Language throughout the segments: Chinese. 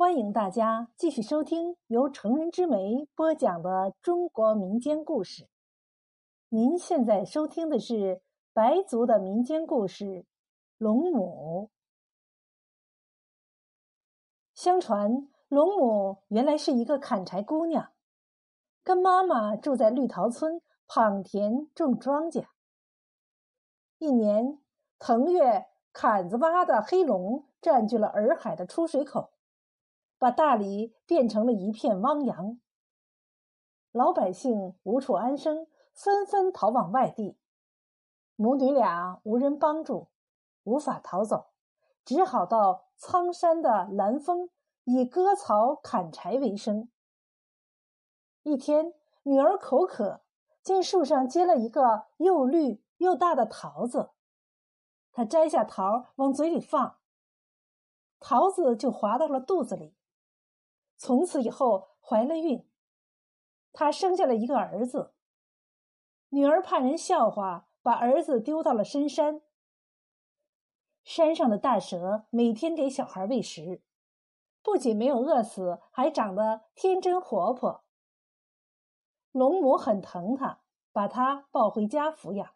欢迎大家继续收听由成人之美播讲的中国民间故事。您现在收听的是白族的民间故事《龙母》。相传，龙母原来是一个砍柴姑娘，跟妈妈住在绿桃村耪田种庄稼。一年，腾月坎子洼的黑龙占据了洱海的出水口。把大理变成了一片汪洋，老百姓无处安生，纷纷逃往外地。母女俩无人帮助，无法逃走，只好到苍山的蓝峰以割草砍柴为生。一天，女儿口渴，见树上结了一个又绿又大的桃子，她摘下桃往嘴里放，桃子就滑到了肚子里。从此以后怀了孕，她生下了一个儿子。女儿怕人笑话，把儿子丢到了深山。山上的大蛇每天给小孩喂食，不仅没有饿死，还长得天真活泼。龙母很疼他，把他抱回家抚养。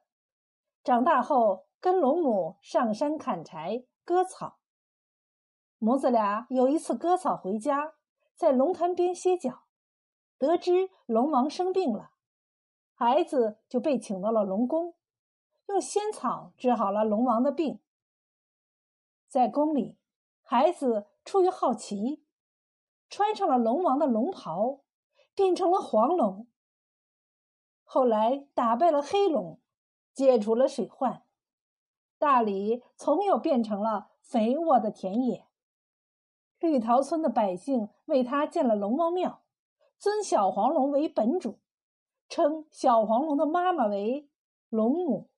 长大后，跟龙母上山砍柴、割草。母子俩有一次割草回家。在龙潭边歇脚，得知龙王生病了，孩子就被请到了龙宫，用仙草治好了龙王的病。在宫里，孩子出于好奇，穿上了龙王的龙袍，变成了黄龙。后来打败了黑龙，解除了水患，大理从又变成了肥沃的田野。绿桃村的百姓为他建了龙王庙，尊小黄龙为本主，称小黄龙的妈妈为龙母。